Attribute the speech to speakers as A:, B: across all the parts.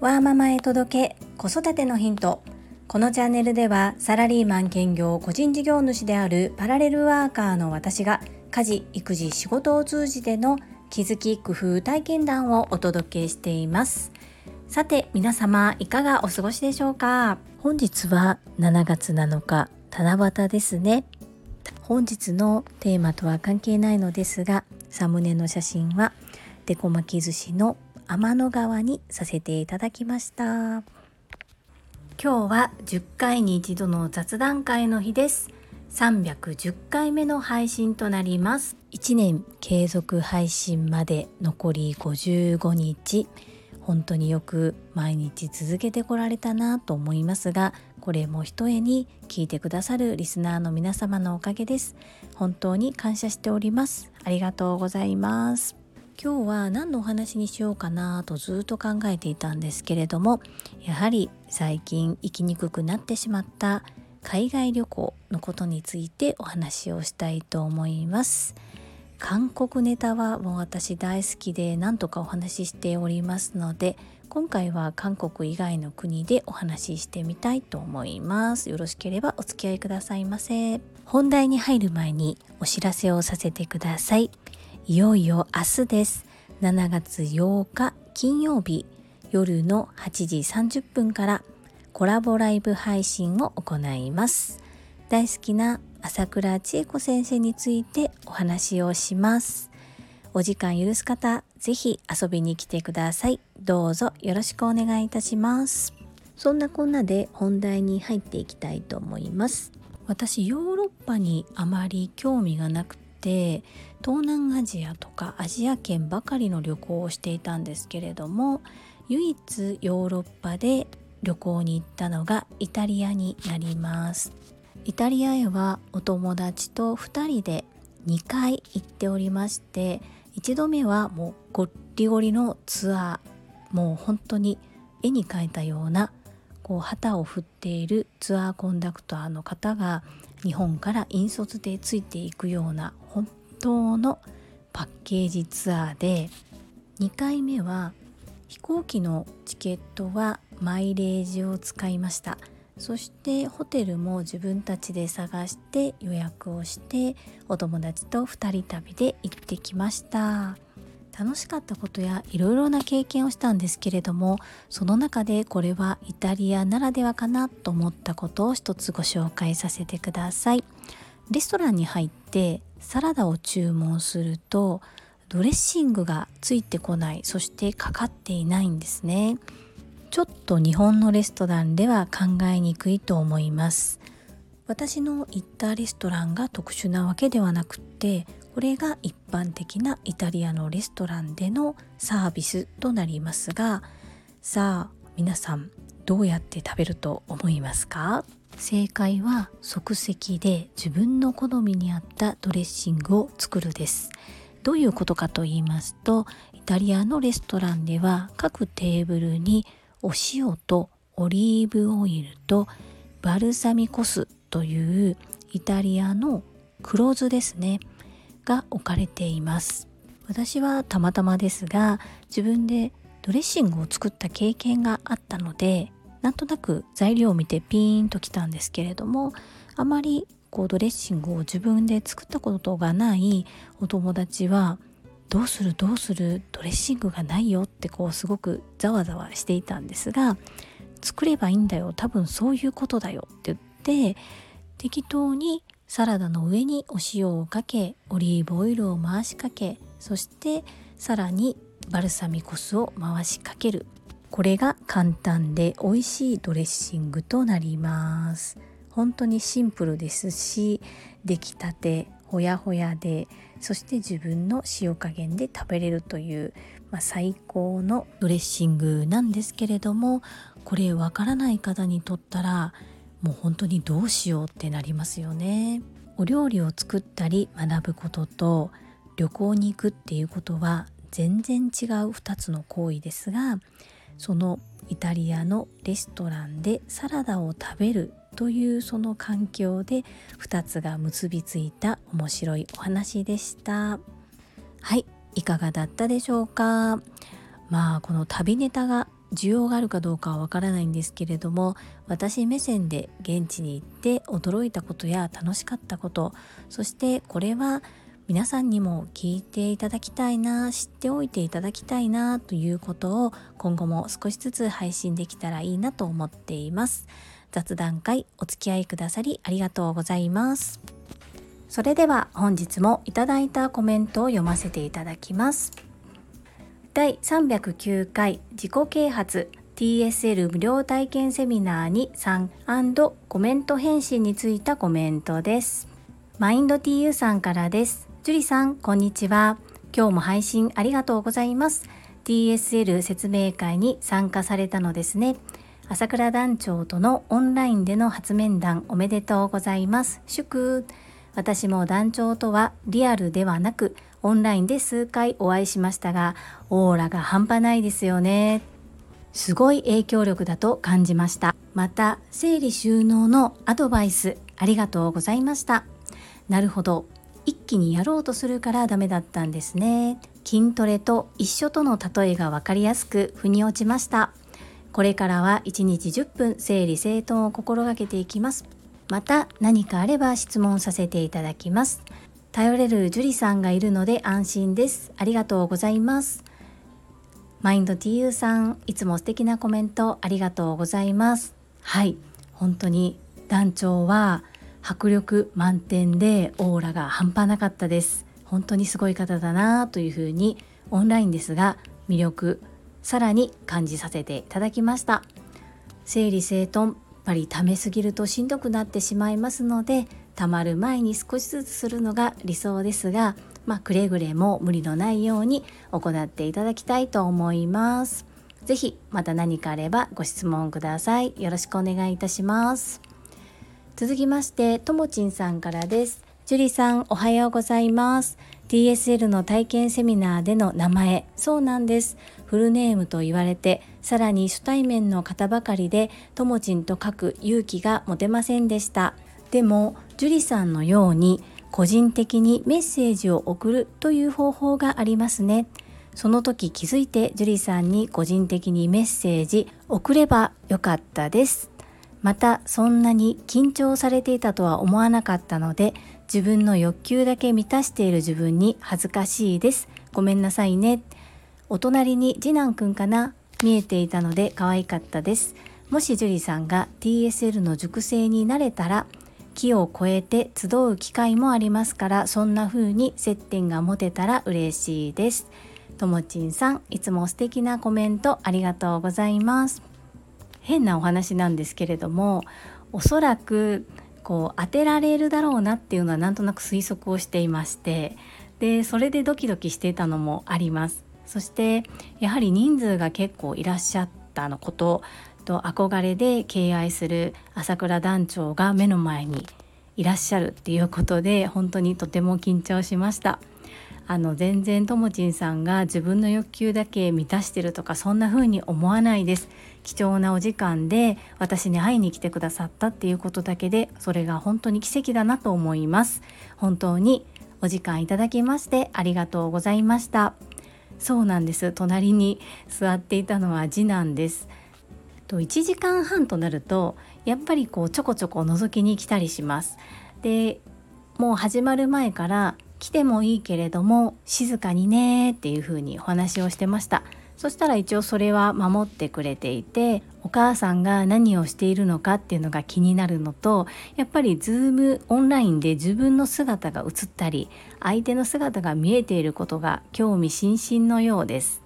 A: わーママへ届け子育てのヒント。このチャンネルではサラリーマン兼業個人事業主であるパラレルワーカーの私が家事育児仕事を通じての気づき工夫体験談をお届けしています。さて皆様いかがお過ごしでしょうか？本日は7月7日七夕ですね。本日のテーマとは関係ないのですがサムネの写真はデコ巻き寿司の天の川にさせていただきました。今日は10回に一度の雑談会の日です。310回目の配信となります。1年継続配信まで残り55日。本当によく毎日続けてこられたなと思いますがこれもひとえに聞いてくださるリスナーの皆様のおかげです。本当に感謝しております。ありがとうございます。今日は何のお話にしようかなとずっと考えていたんですけれどもやはり最近行きにくくなってしまった海外旅行のことについてお話をしたいと思います。韓国ネタはもう私大好きで何とかお話ししておりますので今回は韓国以外の国でお話ししてみたいと思います。よろしければお付き合いくださいませ。本題に入る前にお知らせをさせてください。いよいよ明日です。7月8日金曜日夜の8時30分からコラボライブ配信を行います。大好きな朝倉千恵子先生についてお話をします。お時間許す方ぜひ遊びに来てください。どうぞよろしくお願いいたします。そんなこんなで本題に入っていきたいと思います。私ヨーロッパにあまり興味がなくて東南アジアとかアジア圏ばかりの旅行をしていたんですけれども唯一ヨーロッパで旅行に行ったのがイタリアになります。イタリアへはお友達と2人で2回行っておりまして1度目はもうゴッリゴリのツアーもう本当に絵に描いたようなこう旗を振っているツアーコンダクターの方が日本から引率でついていくような本当のパッケージツアーで2回目は飛行機のチケットはマイレージを使いました。そしてホテルも自分たちで探して予約をしてお友達と2人旅で行ってきました。楽しかったことやいろいろな経験をしたんですけれどもその中でこれはイタリアならではかなと思ったことを一つご紹介させてください。レストランに入ってサラダを注文するとドレッシングがついてこないそしてかかっていないんですね。ちょっと日本のレストランでは考えにくいと思います。私の行ったレストランが特殊なわけではなくてこれが一般的なイタリアのレストランでのサービスとなりますがさあ皆さんどうやって食べると思いますか？正解は即席で自分の好みに合ったドレッシングを作るです。どういうことかと言いますとイタリアのレストランでは各テーブルにお塩とオリーブオイルとバルサミコ酢というイタリアの黒酢ですねが置かれています。私はたまたまですが自分でドレッシングを作った経験があったのでなんとなく材料を見てピーンときたんですけれどもあまりこうドレッシングを自分で作ったことがないお友達はどうするどうするドレッシングがないよってこうすごくざわざわしていたんですが作ればいいんだよ。多分そういうことだよって言って適当にサラダの上にお塩をかけオリーブオイルを回しかけそしてさらにバルサミコ酢を回しかける。これが簡単で美味しいドレッシングとなります。本当にシンプルですし出来たてほやほやでそして自分の塩加減で食べれるという、まあ、最高のドレッシングなんですけれどもこれわからない方にとったらもう本当にどうしようってなりますよね。お料理を作ったり学ぶことと旅行に行くっていうことは全然違う2つの行為ですがそのイタリアのレストランでサラダを食べるというその環境で2つが結びついた面白いお話でした。はいいかがだったでしょうか？まあこの旅ネタが需要があるかどうかはわからないんですけれども私目線で現地に行って驚いたことや楽しかったことそしてこれは皆さんにも聞いていただきたいな知っておいていただきたいなということを今後も少しずつ配信できたらいいなと思っています。雑談会お付き合いくださりありがとうございますそれでは本日もいただいたコメントを読ませていただきます第309回自己啓発 TSL 無料体験セミナーに参コメント返信についたコメントですマインド TU さんからですジュリさん、こんにちは。今日も配信ありがとうございます。TSL 説明会に参加されたのですね。朝倉団長とのオンラインでの初面談おめでとうございます。祝私も団長とはリアルではなくオンラインで数回お会いしましたがオーラが半端ないですよね。すごい影響力だと感じました。また整理収納のアドバイスありがとうございました。なるほど一気にやろうとするからダメだったんですね筋トレと一緒との例えが分かりやすく腑に落ちましたこれからは1日10分整理整頓を心がけていきます。また何かあれば質問させていただきます。頼れる樹里さんがいるので安心です。ありがとうございます。マインド TU さんいつも素敵なコメントありがとうございます。はい。本当に団長は迫力満点でオーラが半端なかったです。本当にすごい方だなというふうにオンラインですが魅力さらに感じさせていただきました整理整頓やっぱり溜めすぎるとしんどくなってしまいますので溜まる前に少しずつするのが理想ですがまあ、くれぐれも無理のないように行っていただきたいと思います。ぜひまた何かあればご質問ください。よろしくお願いいたします。続きましてともちんさんからですジュリさんおはようございます TSL の体験セミナーでの名前。そうなんです。フルネームと言われてさらに初対面の方ばかりでともちんと書く勇気が持てませんでした。でもジュリさんのように個人的にメッセージを送るという方法がありますね。その時気づいてジュリさんに個人的にメッセージ送ればよかったです。またそんなに緊張されていたとは思わなかったので自分の欲求だけ満たしている自分に恥ずかしいです。ごめんなさいね。お隣に次男くんかな？見えていたので可愛かったです。もし樹里さんが TSL の熟成になれたら木を越えて集う機会もありますからそんな風に接点が持てたら嬉しいです。ともちんさんいつも素敵なコメントありがとうございます。変なお話なんですけれどもおそらくこう当てられるだろうなっていうのはなんとなく推測をしていましてでそれでドキドキしていたのもあります。そしてやはり人数が結構いらっしゃったのことと憧れで敬愛する朝倉団長が目の前にいらっしゃるっていうことで本当にとても緊張しました。あの全然ともちんさんが自分の欲求だけ満たしてるとかそんな風に思わないです。貴重なお時間で私に会いに来てくださったっていうことだけでそれが本当に奇跡だなと思います。本当にお時間いただきましてありがとうございました。そうなんです。隣に座っていたのは次男です。と1時間半となるとやっぱりこうちょこちょこ覗きに来たりします。でもう始まる前から来てもいいけれども静かにねっていう風にお話をしてました。そしたら一応それは守ってくれていてお母さんが何をしているのかっていうのが気になるのとやっぱりズームオンラインで自分の姿が映ったり相手の姿が見えていることが興味津々のようです。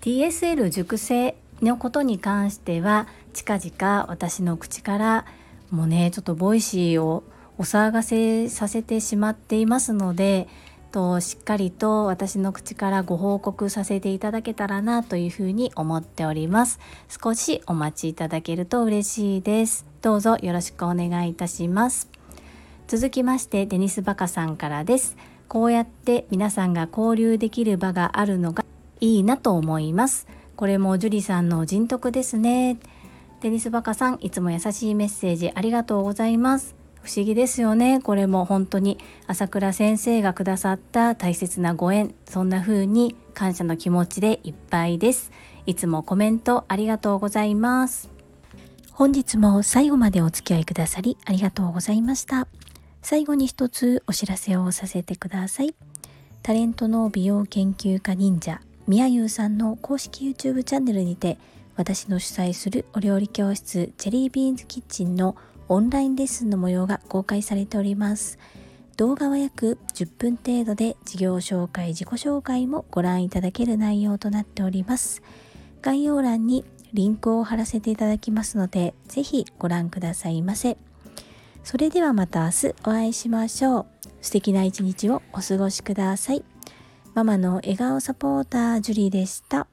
A: TSL 塾生のことに関しては近々私の口からもうねちょっと Voicy をお騒がせさせてしまっていますのでとしっかりと私の口からご報告させていただけたらなというふうに思っております。少しお待ちいただけると嬉しいです。どうぞよろしくお願いいたします。続きましてデニスバカさんからです。こうやって皆さんが交流できる場があるのがいいなと思います。これもジュリさんの人徳ですね。デニスバカさんいつも優しいメッセージありがとうございます。不思議ですよね。これも本当に朝倉先生がくださった大切なご縁そんな風に感謝の気持ちでいっぱいです。いつもコメントありがとうございます。本日も最後までお付き合いくださりありがとうございました。最後に一つお知らせをさせてください。タレントの美容研究家忍者みやゆうさんの公式 YouTube チャンネルにて私の主催するお料理教室チェリービーンズキッチンのオンラインレッスンの模様が公開されております。動画は約10分程度で事業紹介、自己紹介もご覧いただける内容となっております。概要欄にリンクを貼らせていただきますので、ぜひご覧くださいませ。それではまた明日お会いしましょう。素敵な一日をお過ごしください。ママの笑顔サポータージュリーでした。